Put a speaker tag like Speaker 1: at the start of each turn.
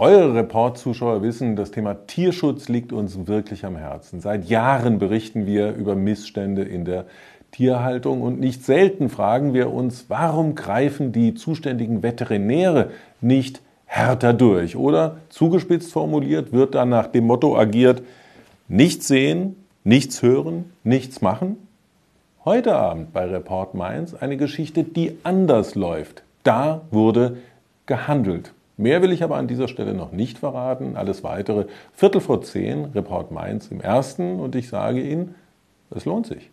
Speaker 1: Treuere Report-Zuschauer wissen, das Thema Tierschutz liegt uns wirklich am Herzen. Seit Jahren berichten wir über Missstände in der Tierhaltung und nicht selten fragen wir uns, warum greifen die zuständigen Veterinäre nicht härter durch? Oder zugespitzt formuliert wird dann nach dem Motto agiert, nichts sehen, nichts hören, nichts machen? Heute Abend bei Report Mainz eine Geschichte, die anders läuft. Da wurde gehandelt. Mehr will ich aber an dieser Stelle noch nicht verraten. Alles weitere Viertel vor zehn, Report Mainz im ersten und ich sage Ihnen, es lohnt sich.